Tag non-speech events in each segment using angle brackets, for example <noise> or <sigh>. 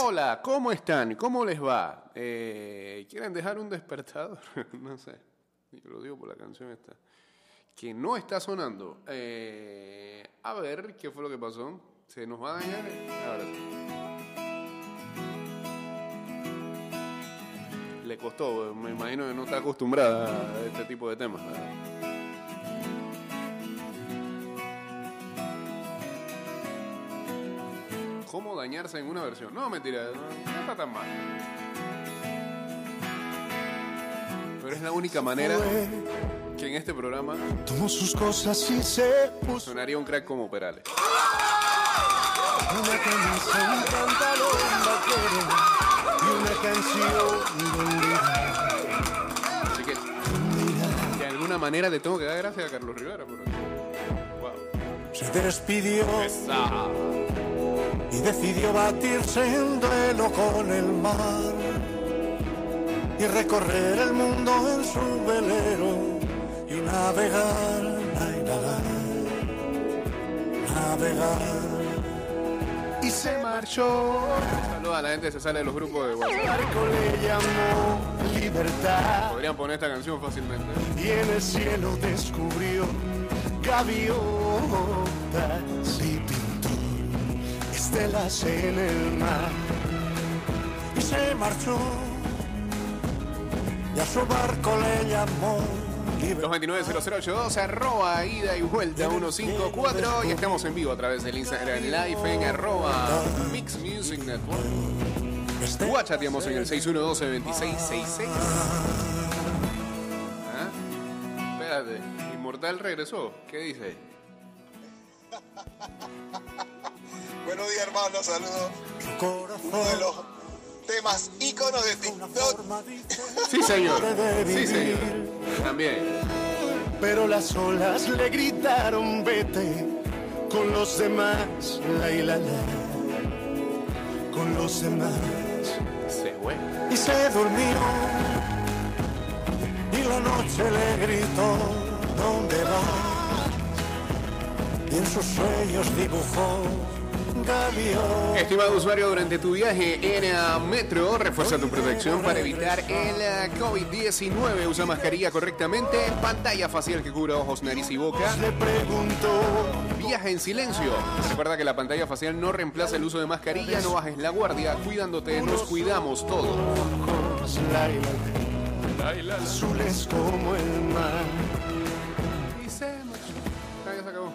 Hola, ¿cómo están? ¿Cómo les va? Eh, ¿Quieren dejar un despertador? <laughs> no sé. Lo digo por la canción esta. Que no está sonando. Eh, a ver, ¿qué fue lo que pasó? ¿Se nos va a dañar? Ahora. Le costó, me imagino que no está acostumbrada a este tipo de temas. ¿verdad? ¿Cómo dañarse en una versión? No, mentira, no, no está tan mal. Pero es la única manera que en este programa Tomó sus cosas y se puso sonaría un crack como Perales. una camisa, un pantalón vaquero y una canción. Así que de alguna manera le tengo que dar gracias a Carlos Rivera. Por... Wow. Se despidió Esa. Y decidió batirse en duelo con el mar y recorrer el mundo en su velero y navegar, navegar, navegar. Y se marchó, Saludos a la gente que se sale de los grupos de WhatsApp. barco le llamó libertad Podrían poner esta canción fácilmente. y en el cielo descubrió gaviotas y estelas en el mar y se marchó y a su barco le llamó libertad 229-0082, arroba ida y vuelta 154 y estamos en vivo a través del Instagram Live en arroba Mix Music Network. Este Guachateamos en el 6112-2666. ¿Ah? Espérate, Inmortal regresó. ¿Qué dice? Buenos días, hermanos. Saludos. corazón Uno de los temas íconos de TikTok. Sí, señor. Sí, señor. También. Pero las olas le gritaron vete con los demás, la y la la, con los demás. Se fue. Y se durmió y la noche le gritó, ¿dónde vas? Y en sus sueños dibujó. Estimado usuario, durante tu viaje en eh, metro, refuerza tu protección para evitar el eh, COVID-19. Usa mascarilla correctamente, pantalla facial que cubra ojos, nariz y boca. Viaja en silencio. Recuerda que la pantalla facial no reemplaza el uso de mascarilla, no bajes la guardia, cuidándote, nos cuidamos todos. azules como el mar. Y se marchó. Ya se acabó.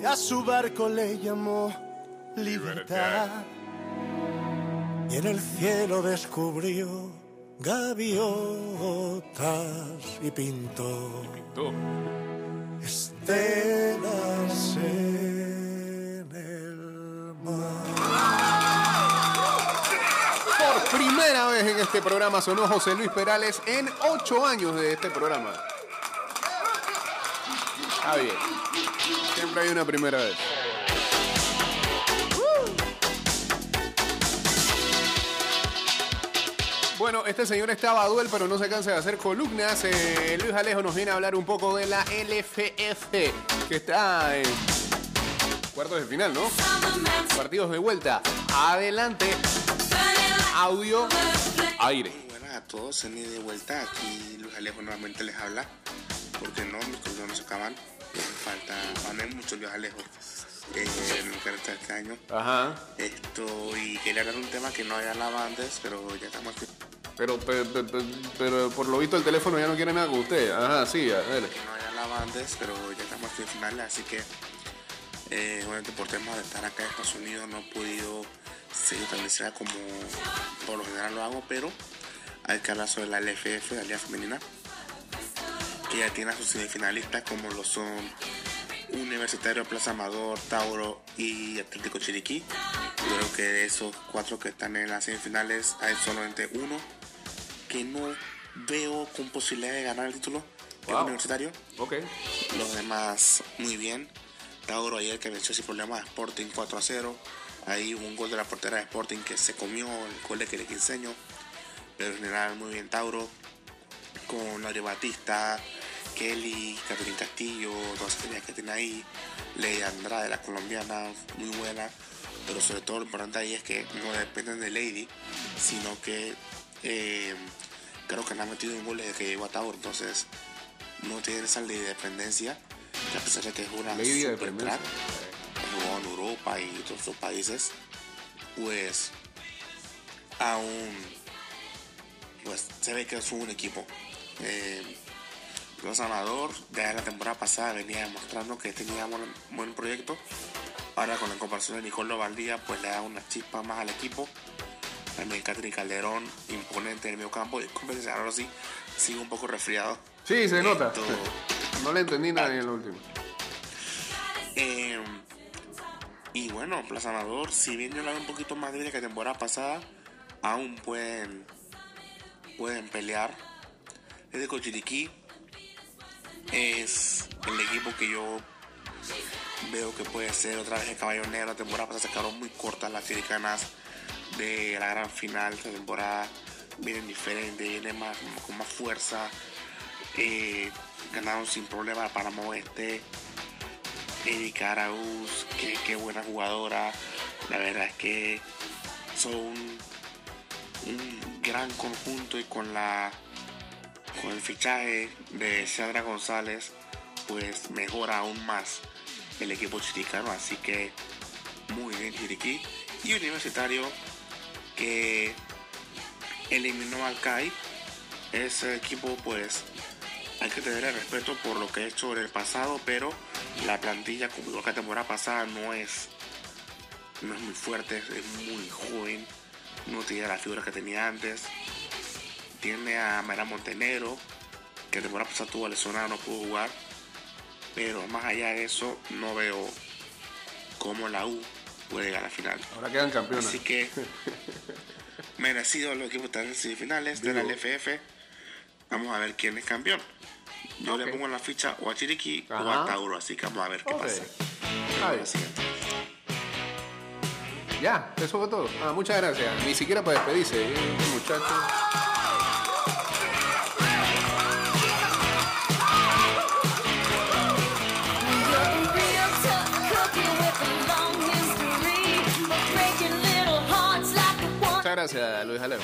Y a su barco le llamó libertad y en el cielo descubrió gaviotas y pintó estelas en el mar. Por primera vez en este programa sonó José Luis Perales en ocho años de este programa. Siempre hay una primera vez. Bueno, este señor estaba duel, pero no se cansa de hacer columnas. Eh, Luis Alejo nos viene a hablar un poco de la LFF, que está en cuartos de final, ¿no? Partidos de vuelta. Adelante. Audio. Aire. Buenas a todos, en de vuelta. Aquí Luis Alejo nuevamente les habla. Porque no, mis cosas no se acaban. Me falta, hay muchos Luis Alejo eh, en resta de este año. Ajá. Esto, y quería hablar de un tema que no había hablado antes, pero ya estamos aquí. Pero, pe- pe- pe- pero, por lo visto el teléfono ya no quiere nada con usted. Ajá, sí, a ver. Que no había hablado antes, pero ya estamos aquí en final, así que, eh, obviamente por temas de estar acá en Estados Unidos no he podido seguir tan como por lo general lo hago, pero hay que hablar sobre la LFF, la Liga Femenina, que ya tiene a sus semifinalistas como lo son Universitario Plaza Amador, Tauro y Atlético Chiriquí. Yo creo que de esos cuatro que están en las semifinales hay solamente uno que no veo con posibilidad de ganar el título, que es Wow. Universitario. Los demás muy bien. Tauro ayer que venció sin problema a Sporting 4 a 0. Ahí hubo un gol de la portera de Sporting que se comió el gol de Quiriquinseño. Pero en general muy bien Tauro. con Mario Batista, Kelly, Catherine Castillo, todas las que tiene ahí, Ley Andrade, la colombiana, muy buena, pero sobre todo lo importante ahí es que no dependen de Lady, sino que eh, creo que no ha metido un gol desde que llegó a Tauro, entonces no tiene esa ley de dependencia, que a pesar de que es una super crack, jugó en Europa y otros países, pues aún pues se ve que es un equipo. Eh, los Amador ya en la temporada pasada venía demostrando que tenía buen, buen proyecto. Ahora con la comparación de Nicolo Valdía pues le da una chispa más al equipo. También Catherine Calderón, imponente en el medio campo. Y competencia ahora sí, sigue un poco resfriado. Sí, se nota. No le entendí nada en el último. Eh, y bueno, Plaza Amador, si bien yo la veo un poquito más débil que la temporada pasada, aún pueden, pueden pelear. Desde Cochiriquí es el equipo que yo veo que puede ser otra vez el caballo negro. La temporada pasada se quedaron muy cortas las chiricanas de la gran final. Esta temporada vienen diferente, vienen más, con más fuerza. Eh, ganaron sin problema para Oeste. Erika Araúz, qué, qué buena jugadora. La verdad es que son un gran conjunto y con la con el fichaje de Sandra González, pues mejora aún más el equipo chiricano. Así que muy bien Chiriquí. Y Universitario que eliminó al CAI. Ese equipo pues hay que tener el respeto por lo que ha hecho en el pasado, pero la plantilla, como igual que la temporada pasada, no es, no es muy fuerte, es muy joven, no tiene la figura que tenía antes. Tiene a Mara Montenegro, que temporada pasada tuvo lesionado, no pudo jugar. Pero más allá de eso, no veo cómo la U puede llegar a la final. Ahora quedan campeones. Así que <laughs> merecido los equipos están en semifinales de la Digo. LFF. Vamos a ver quién es campeón. Yo le pongo en la ficha o a Chiriquí o a Tauro, así que vamos a ver qué Ok. pasa. Ya, eso fue todo. Ah, muchas gracias. Ni siquiera para despedirse, ¿eh, muchachos. Gracias, Luis Alejo.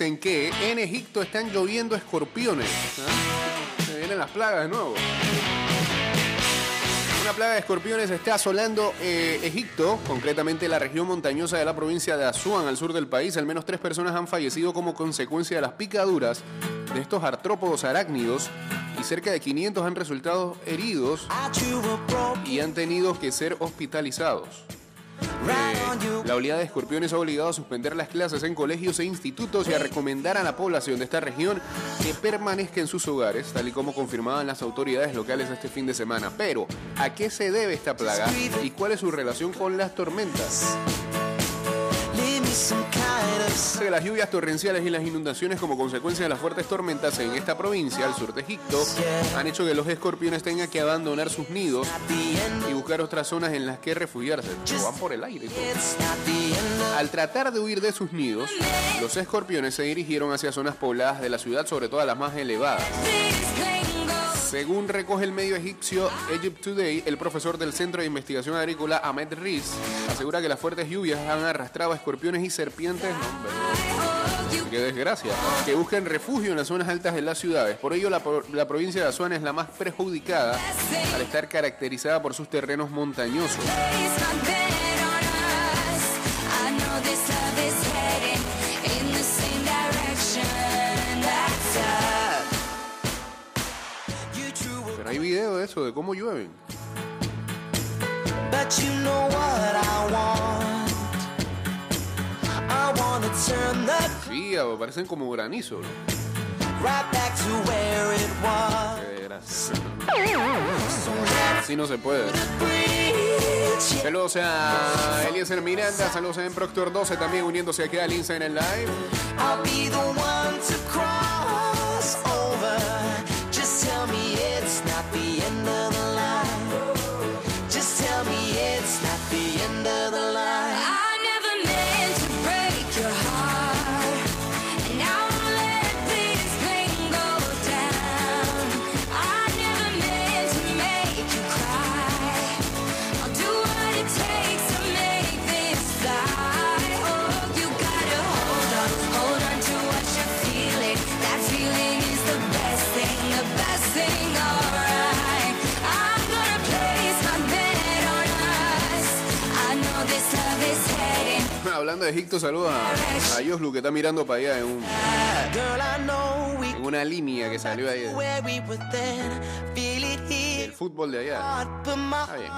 Dicen que en Egipto están lloviendo escorpiones. ¿Ah? Se vienen las plagas de nuevo. Una plaga de escorpiones está asolando eh, Egipto, concretamente la región montañosa de la provincia de Asuán, al sur del país. Al menos tres personas han fallecido como consecuencia de las picaduras de estos artrópodos arácnidos y cerca de 500 han resultado heridos y han tenido que ser hospitalizados. Eh, la oleada de escorpiones ha obligado a suspender las clases en colegios e institutos y a recomendar a la población de esta región que permanezca en sus hogares, tal y como confirmaban las autoridades locales este fin de semana. Pero, ¿a qué se debe esta plaga y cuál es su relación con las tormentas? Las lluvias torrenciales y las inundaciones como consecuencia de las fuertes tormentas en esta provincia, al sur de Egipto, han hecho que los escorpiones tengan que abandonar sus nidos y buscar otras zonas en las que refugiarse. Pero van por el aire. Al tratar de huir de sus nidos, los escorpiones se dirigieron hacia zonas pobladas de la ciudad, sobre todo las más elevadas. Según recoge el medio egipcio Egypt Today, el profesor del Centro de Investigación Agrícola Ahmed Riz asegura que las fuertes lluvias han arrastrado a escorpiones y serpientes, qué desgracia, que buscan refugio en las zonas altas de las ciudades. Por ello, la provincia de Asuán es la más perjudicada al estar caracterizada por sus terrenos montañosos. Video de eso, de cómo llueven. But you know what I want. I wanna turn the Sí, parecen como granizo. ¿no? right back to where it was. Qué desgracia. Así no se puede. Saludos a Eliezer Miranda, saludos a en Proctor 12 también uniéndose aquí al Instagram Live. I'll be the one to cross Egipto, saludos a, Yoslu que está mirando para allá en, un- en una línea que salió ahí del fútbol de allá. Está bien.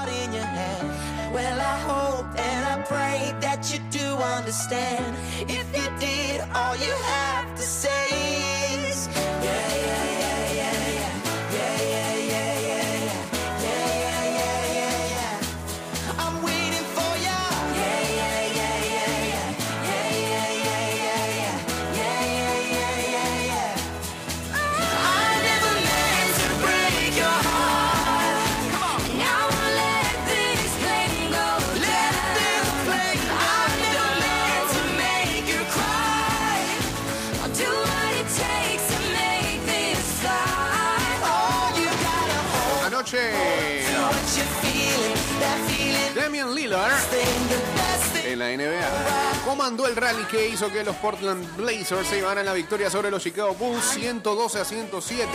Rally que hizo que los Portland Blazers se llevaran la victoria sobre los Chicago Bulls 112 a 107.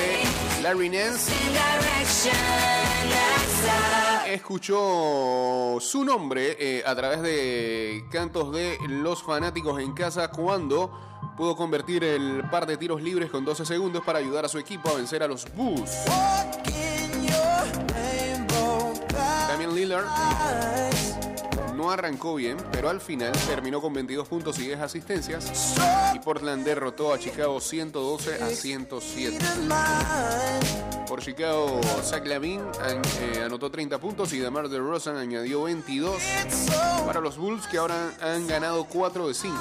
Larry Nance escuchó su nombre eh, a través de cantos de los fanáticos en casa cuando pudo convertir el par de tiros libres con 12 segundos para ayudar a su equipo a vencer a los Bulls. Damian Lillard. No arrancó bien, pero al final terminó con 22 puntos y 10 asistencias y Portland derrotó a Chicago 112 a 107. Mine. Por Chicago, Zach Lavin eh, anotó 30 puntos y DeMar DeRozan añadió 22 It's so para los Bulls que ahora han ganado 4 de 5.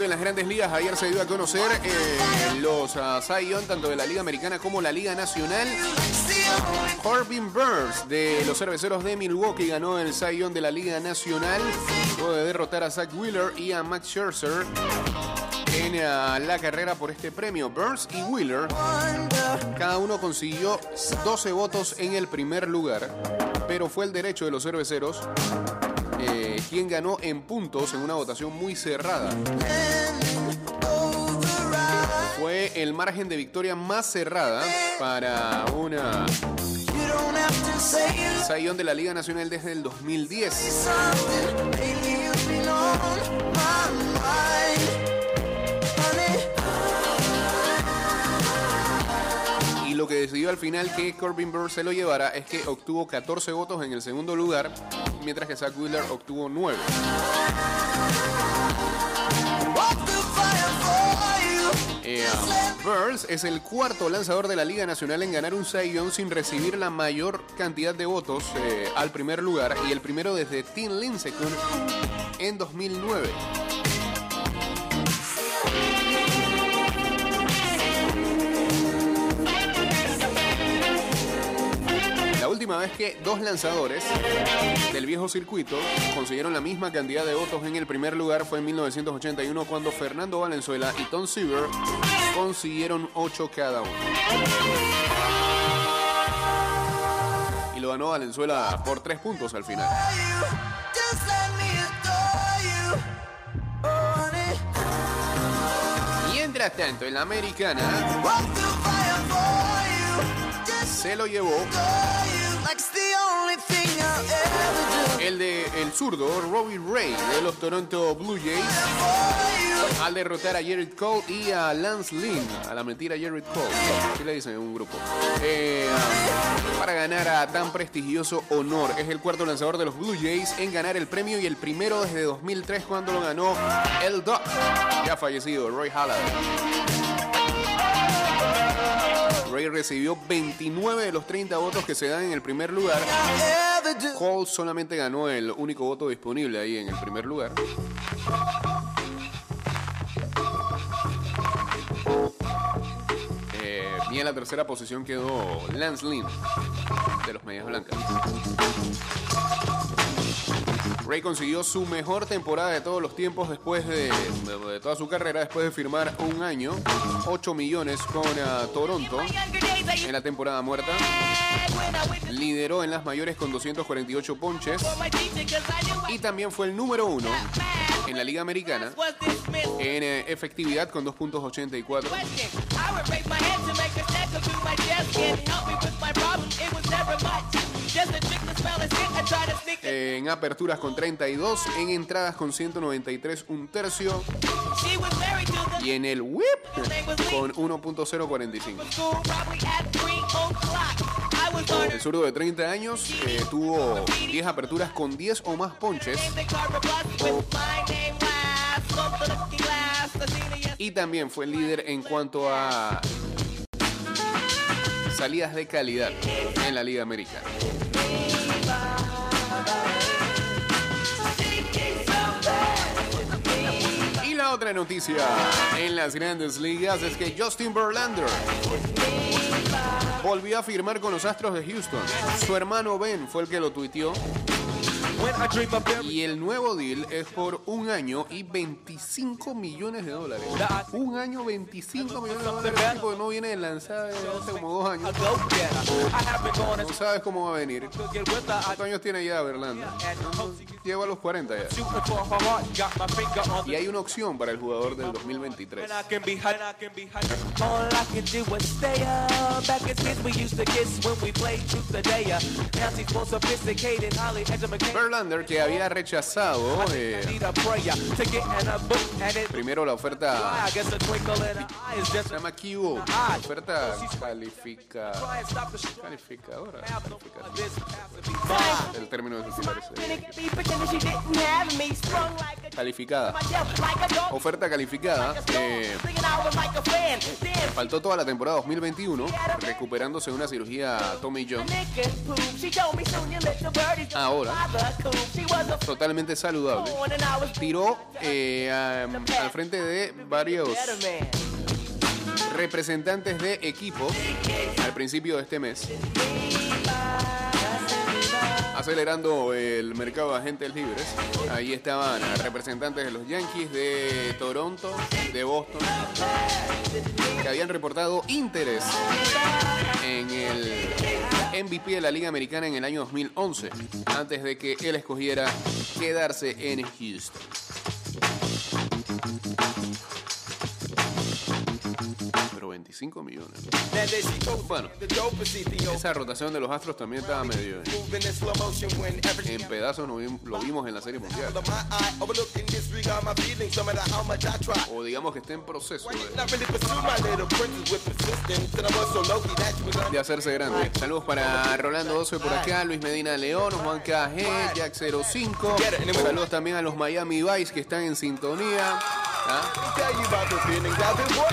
En las grandes ligas, ayer se dio a conocer eh, los uh, Cy Young, tanto de la Liga Americana como la Liga Nacional. Corbin Burns de los cerveceros de Milwaukee ganó el Young de la Liga Nacional luego de derrotar a Zach Wheeler y a Max Scherzer en uh, la carrera por este premio. Burns y Wheeler, cada uno consiguió 12 votos en el primer lugar, pero fue el derecho de los cerveceros eh, quien ganó en puntos en una votación muy cerrada. Fue el margen de victoria más cerrada para una Sayón de la Liga Nacional desde el 2010. Lo que decidió al final que Corbin Burns se lo llevara es que obtuvo 14 votos en el segundo lugar, mientras que Zach Wheeler obtuvo 9. Eh, Burns es el cuarto lanzador de la Liga Nacional en ganar un Cy sin recibir la mayor cantidad de votos eh, al primer lugar y el primero desde Tim Lincecum en 2009. Última vez que dos lanzadores del viejo circuito consiguieron la misma cantidad de votos en el primer lugar fue en 1981 cuando Fernando Valenzuela y Tom Seaver consiguieron 8 cada uno. Y lo ganó Valenzuela por 3 puntos al final. Mientras tanto, en la americana se lo llevó el de el zurdo Robbie Ray de los Toronto Blue Jays al derrotar a Jared Cole y a Lance Lynn a la mentira Jared Cole ¿qué le dicen en un grupo? Eh, para ganar a tan prestigioso honor es el cuarto lanzador de los Blue Jays en ganar el premio y el primero desde 2003 cuando lo ganó el Doc ya fallecido Roy Halladay Ray recibió 29 de los 30 votos que se dan en el primer lugar. Cole solamente ganó el único voto disponible ahí en el primer lugar. Eh, y en la tercera posición quedó Lance Lynn de los Medias Blancas. Ray consiguió su mejor temporada de todos los tiempos después de, toda su carrera, después de firmar un año, 8 millones con ah, Toronto en la temporada muerta. Lideró en las mayores con 248 ponches y también fue el número uno en la Liga Americana en eh, efectividad con 2.84. En aperturas con 32, en entradas con 193, un tercio. Y en el whip con 1.045. El zurdo de 30 años eh, tuvo 10 aperturas con 10 o más ponches. Y también fue líder en cuanto a salidas de calidad en la Liga Americana. Otra noticia en las grandes ligas es que Justin Verlander volvió a firmar con los Astros de Houston. Su hermano Ben fue el que lo tuiteó. Y el nuevo deal es por un año y 25 millones de dólares. Un año, 25 millones de dólares. El tipo no viene de lanzar de hace como dos años. No sabes cómo va a venir. ¿Cuántos años tiene ya Verlander? Lleva a los 40 ya. Y hay una opción para el jugador del 2023. Que había rechazado eh, primero la oferta se llama Kiwo, la oferta califica, calificadora, el término de calificada. Oferta calificada. eh, faltó toda la temporada 2021 recuperándose de una cirugía Tommy John. Ahora, totalmente saludable. Tiró eh, al frente de varios representantes de equipo al principio de este mes. Acelerando el mercado de agentes libres. Ahí estaban representantes de los Yankees de Toronto, de Boston, que habían reportado interés en el MVP de la Liga Americana en el año 2011, antes de que él escogiera quedarse en Houston. 25 millones. Bueno, esa rotación de los Astros también estaba medio en, pedazos, lo vimos en la Serie Mundial. O digamos que está en proceso de, de hacerse grande. Saludos para Rolando 12 por acá, Luis Medina León, Juan KG, Jack 05. Saludos también a los Miami Vice que están en sintonía. ¿Ah?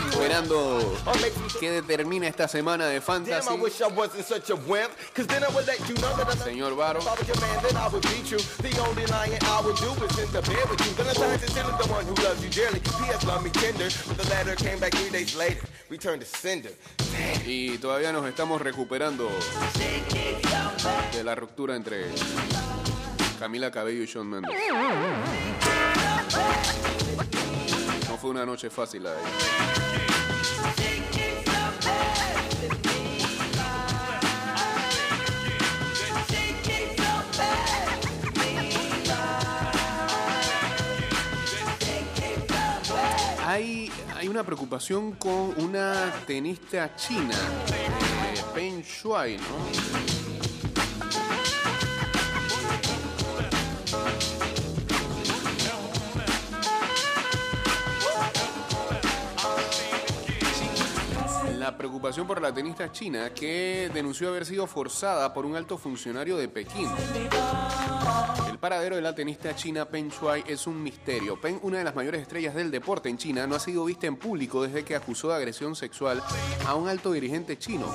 Esperando que determine esta semana de fantasy. Señor Varo. Y todavía nos estamos recuperando de la ruptura entre Camila Cabello y Sean Mendes. Fue una noche fácil la. Hay, hay una preocupación con una tenista china, eh, Peng Shuai, ¿no? Preocupación por la tenista china que denunció haber sido forzada por un alto funcionario de Pekín. El paradero de la tenista china Peng Shuai es un misterio. Peng, una de las mayores estrellas del deporte en China, no ha sido vista en público desde que acusó de agresión sexual a un alto dirigente chino.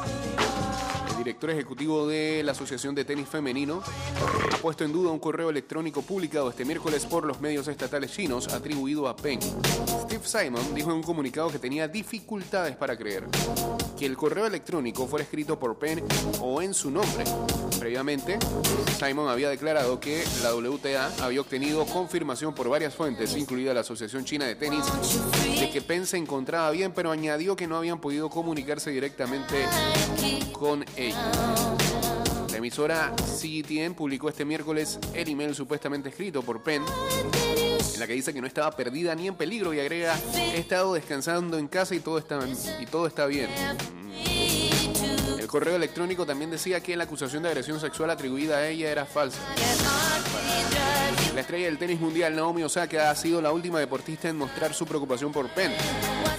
Director ejecutivo de la Asociación de Tenis Femenino ha puesto en duda un correo electrónico publicado este miércoles por los medios estatales chinos atribuido a Peng. Steve Simon dijo en un comunicado que tenía dificultades para creer que el correo electrónico fuera escrito por Penn o en su nombre. Previamente, Simon había declarado que la WTA había obtenido confirmación por varias fuentes, incluida la Asociación China de Tenis, de que Penn se encontraba bien, pero añadió que no habían podido comunicarse directamente con ella. La emisora CGTN publicó este miércoles el email supuestamente escrito por Penn en la que dice que no estaba perdida ni en peligro y agrega, he estado descansando en casa y todo está, y todo está bien. El correo electrónico también decía que la acusación de agresión sexual atribuida a ella era falsa. La estrella del tenis mundial Naomi Osaka ha sido la última deportista en mostrar su preocupación por Penn.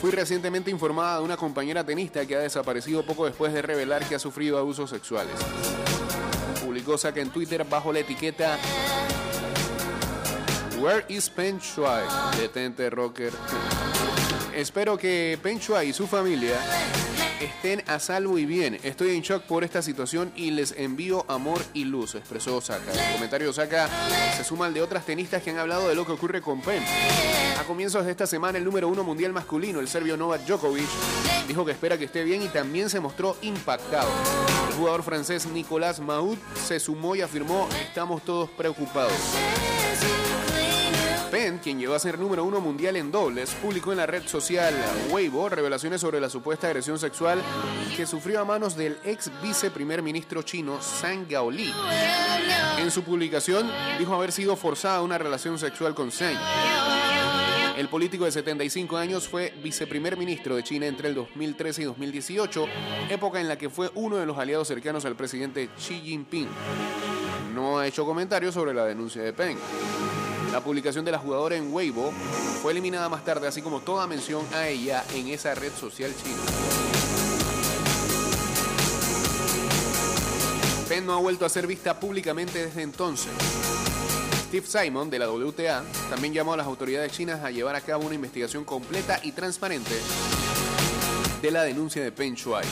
Fui recientemente informada de una compañera tenista que ha desaparecido poco después de revelar que ha sufrido abusos sexuales. Publicó Osaka en Twitter bajo la etiqueta Where is Pen Shuai? Detente, rocker. Espero que Pen Shuai y su familia estén a salvo y bien. Estoy en shock por esta situación y les envío amor y luz, expresó Osaka. El comentario de Osaka se suma al de otras tenistas que han hablado de lo que ocurre con Penn. A comienzos de esta semana, el número uno mundial masculino, el serbio Novak Djokovic, dijo que espera que esté bien y también se mostró impactado. El jugador francés Nicolas Mahut se sumó y afirmó, estamos todos preocupados. Penn, quien llegó a ser número uno mundial en dobles, publicó en la red social Weibo revelaciones sobre la supuesta agresión sexual que sufrió a manos del ex viceprimer ministro chino Zhang Gaoli. En su publicación dijo haber sido forzada una relación sexual con Zhang. El político de 75 años fue viceprimer ministro de China entre el 2013 y 2018, época en la que fue uno de los aliados cercanos al presidente Xi Jinping. No ha hecho comentarios sobre la denuncia de Peng. La publicación de la jugadora en Weibo fue eliminada más tarde, así como toda mención a ella en esa red social china. Penn no ha vuelto a ser vista públicamente desde entonces. Steve Simon de la WTA también llamó a las autoridades chinas a llevar a cabo una investigación completa y transparente de la denuncia de Peng Shuai.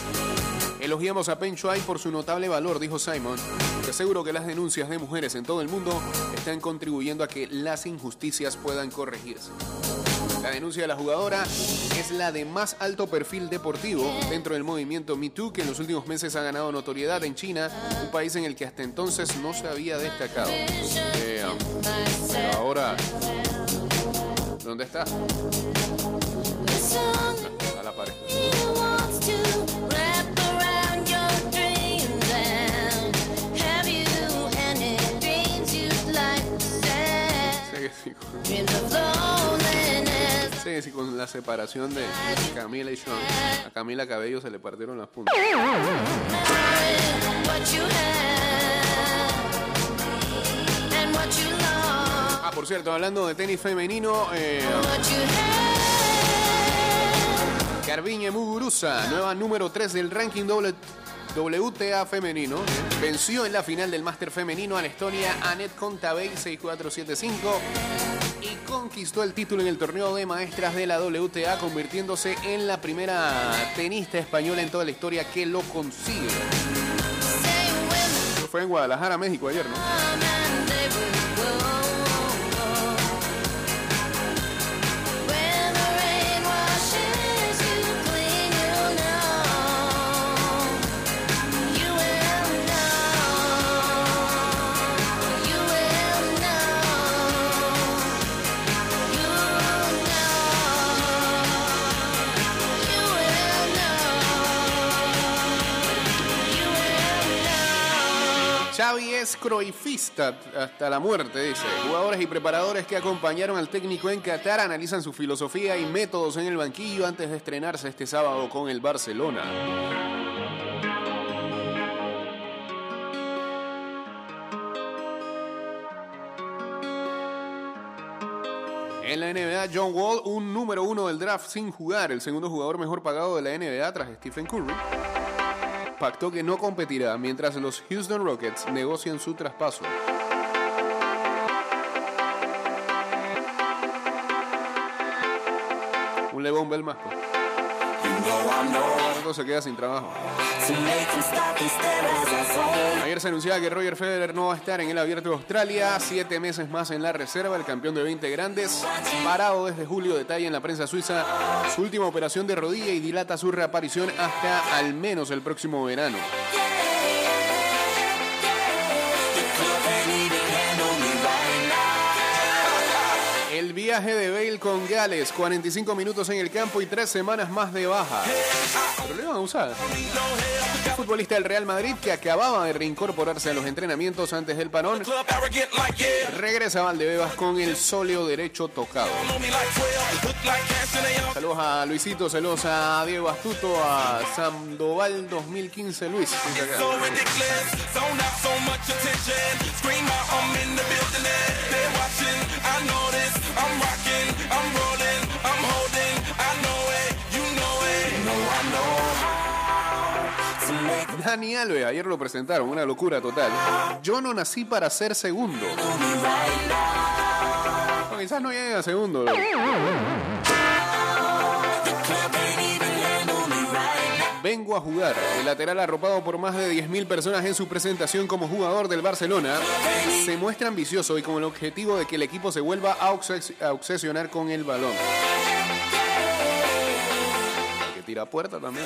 Elogiamos a Peng Shuai por su notable valor, dijo Simon. Te aseguro que las denuncias de mujeres en todo el mundo están contribuyendo a que las injusticias puedan corregirse. La denuncia de la jugadora es la de más alto perfil deportivo dentro del movimiento Me Too, que en los últimos meses ha ganado notoriedad en China, un país en el que hasta entonces no se había destacado. Eh, pero ahora, ¿dónde está? A la pared. Sí, sí, con- Sí, sí, con la separación de Camila y Sean. A Camila Cabello se le partieron las puntas. Ah, por cierto, hablando de tenis femenino, eh, Garbiñe Muguruza, nueva número 3 del ranking doble- WTA femenino, venció en la final del máster femenino a la Estonia Anet Kontabey 6-4-7-5 y conquistó el título en el torneo de maestras de la WTA, convirtiéndose en la primera tenista española en toda la historia que lo consigue. Fue en Guadalajara, México ayer, ¿no? Croifista hasta la muerte, dice. Jugadores y preparadores que acompañaron al técnico en Qatar analizan su filosofía y métodos en el banquillo antes de estrenarse este sábado con el Barcelona. En la NBA, John Wall, un número uno del draft sin jugar, el segundo jugador mejor pagado de la NBA tras Stephen Curry, pactó que no competirá mientras los Houston Rockets negocian su traspaso. Un Lebron Bell se queda sin trabajo. Ayer se anunciaba que Roger Federer no va a estar en el Abierto de Australia. Siete meses más en la reserva. El campeón de 20 grandes, parado desde julio, detalla en la prensa suiza su última operación de rodilla y dilata su reaparición hasta al menos el próximo verano. Viaje de Bale con Gales, 45 minutos en el campo y tres semanas más de baja. Pero lo iban a usar. Futbolista del Real Madrid que acababa de reincorporarse a los entrenamientos antes del parón, regresa Valdebebas con el sóleo derecho tocado. Saludos a Luisito, saludos a Diego Astuto, a Sandoval 2015 Luis. Dani Alves, ayer lo presentaron, una locura total. Yo no nací para ser segundo. Quizás no llegue a segundo. Vengo a jugar. El lateral arropado por más de 10.000 personas en su presentación como jugador del Barcelona se muestra ambicioso y con el objetivo de que el equipo se vuelva a, obses- a obsesionar con el balón. Que tira puerta también.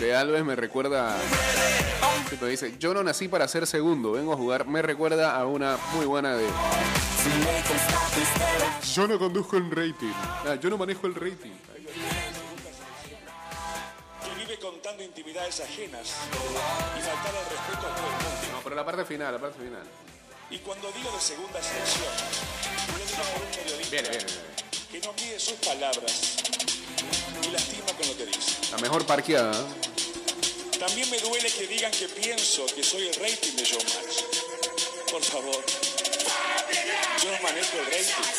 De Alves me recuerda. Tipo, dice: Yo no nací para ser segundo, vengo a jugar. Me recuerda a una muy buena de. Yo no conduzco el rating. Ah, yo no manejo el rating. que vive contando intimidades ajenas y faltar al respeto a todo el mundo. No, pero la parte final, la parte final. Y cuando digo de segunda selección, lo digo por un periodista que no mide sus palabras, y lastima con lo que dice. La mejor parqueada. ¿eh? También me duele que digan que pienso que soy el rating de Showmatch. Por favor. Yo no manejo el rating.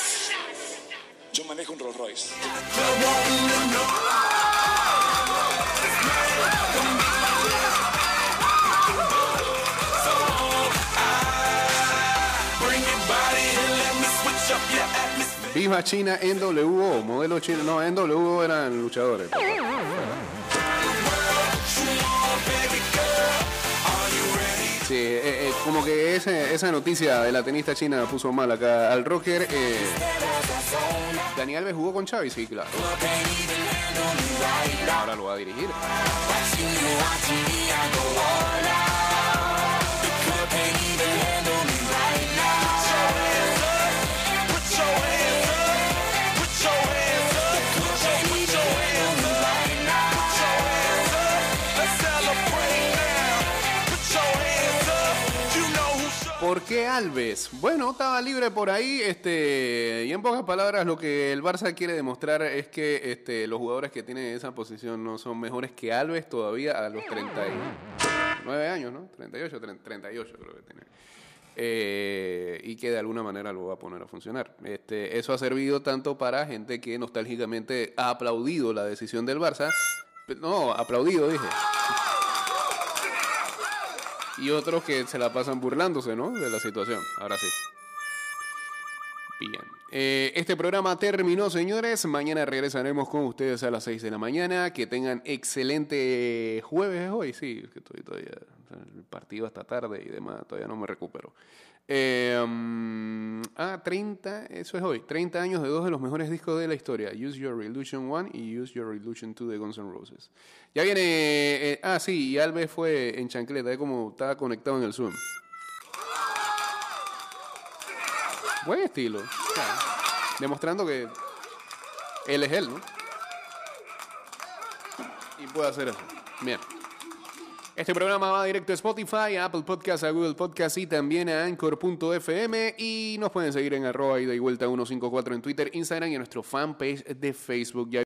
Yo manejo un Rolls Royce. Viva China NWO, modelo chino. No, NWO eran luchadores. Sí, eh, eh, como que esa noticia de la tenista china puso mal acá al rocker. eh, Dani Alves jugó con Xavi, sí, claro. Ahora lo va a dirigir. ¿Por qué Alves? Bueno, estaba libre por ahí, este, y en pocas palabras lo que el Barça quiere demostrar es que este, los jugadores que tienen esa posición no son mejores que Alves todavía a los 39 años, ¿no? 38, 30, 38 creo que tiene. Eh, y que de alguna manera lo va a poner a funcionar. Este, eso ha servido tanto para gente que nostálgicamente ha aplaudido la decisión del Barça. No, aplaudido, dije y otros que se la pasan burlándose, ¿no? De la situación. Ahora sí. Bien. Eh, este programa terminó, señores. Mañana regresaremos con ustedes a las 6 de la mañana. Que tengan excelente jueves ¿es hoy. Sí, es que estoy todavía. El partido hasta tarde y demás. Todavía no me recupero. Eh, ah, 30, eso es hoy. 30 años de dos de los mejores discos de la historia. Use Your Illusion 1 y Use Your Illusion 2 de Guns N' Roses. Ya viene. eh, ah, sí, y Alves fue en chancleta, es como estaba conectado en el Zoom. Buen estilo. Demostrando que él es él, ¿no? Y puede hacer eso. Bien. Este programa va directo a Spotify, a Apple Podcasts, a Google Podcasts y también a Anchor.fm. Y nos pueden seguir en arroba y vuelta 154 en Twitter, Instagram y en nuestro fanpage de Facebook.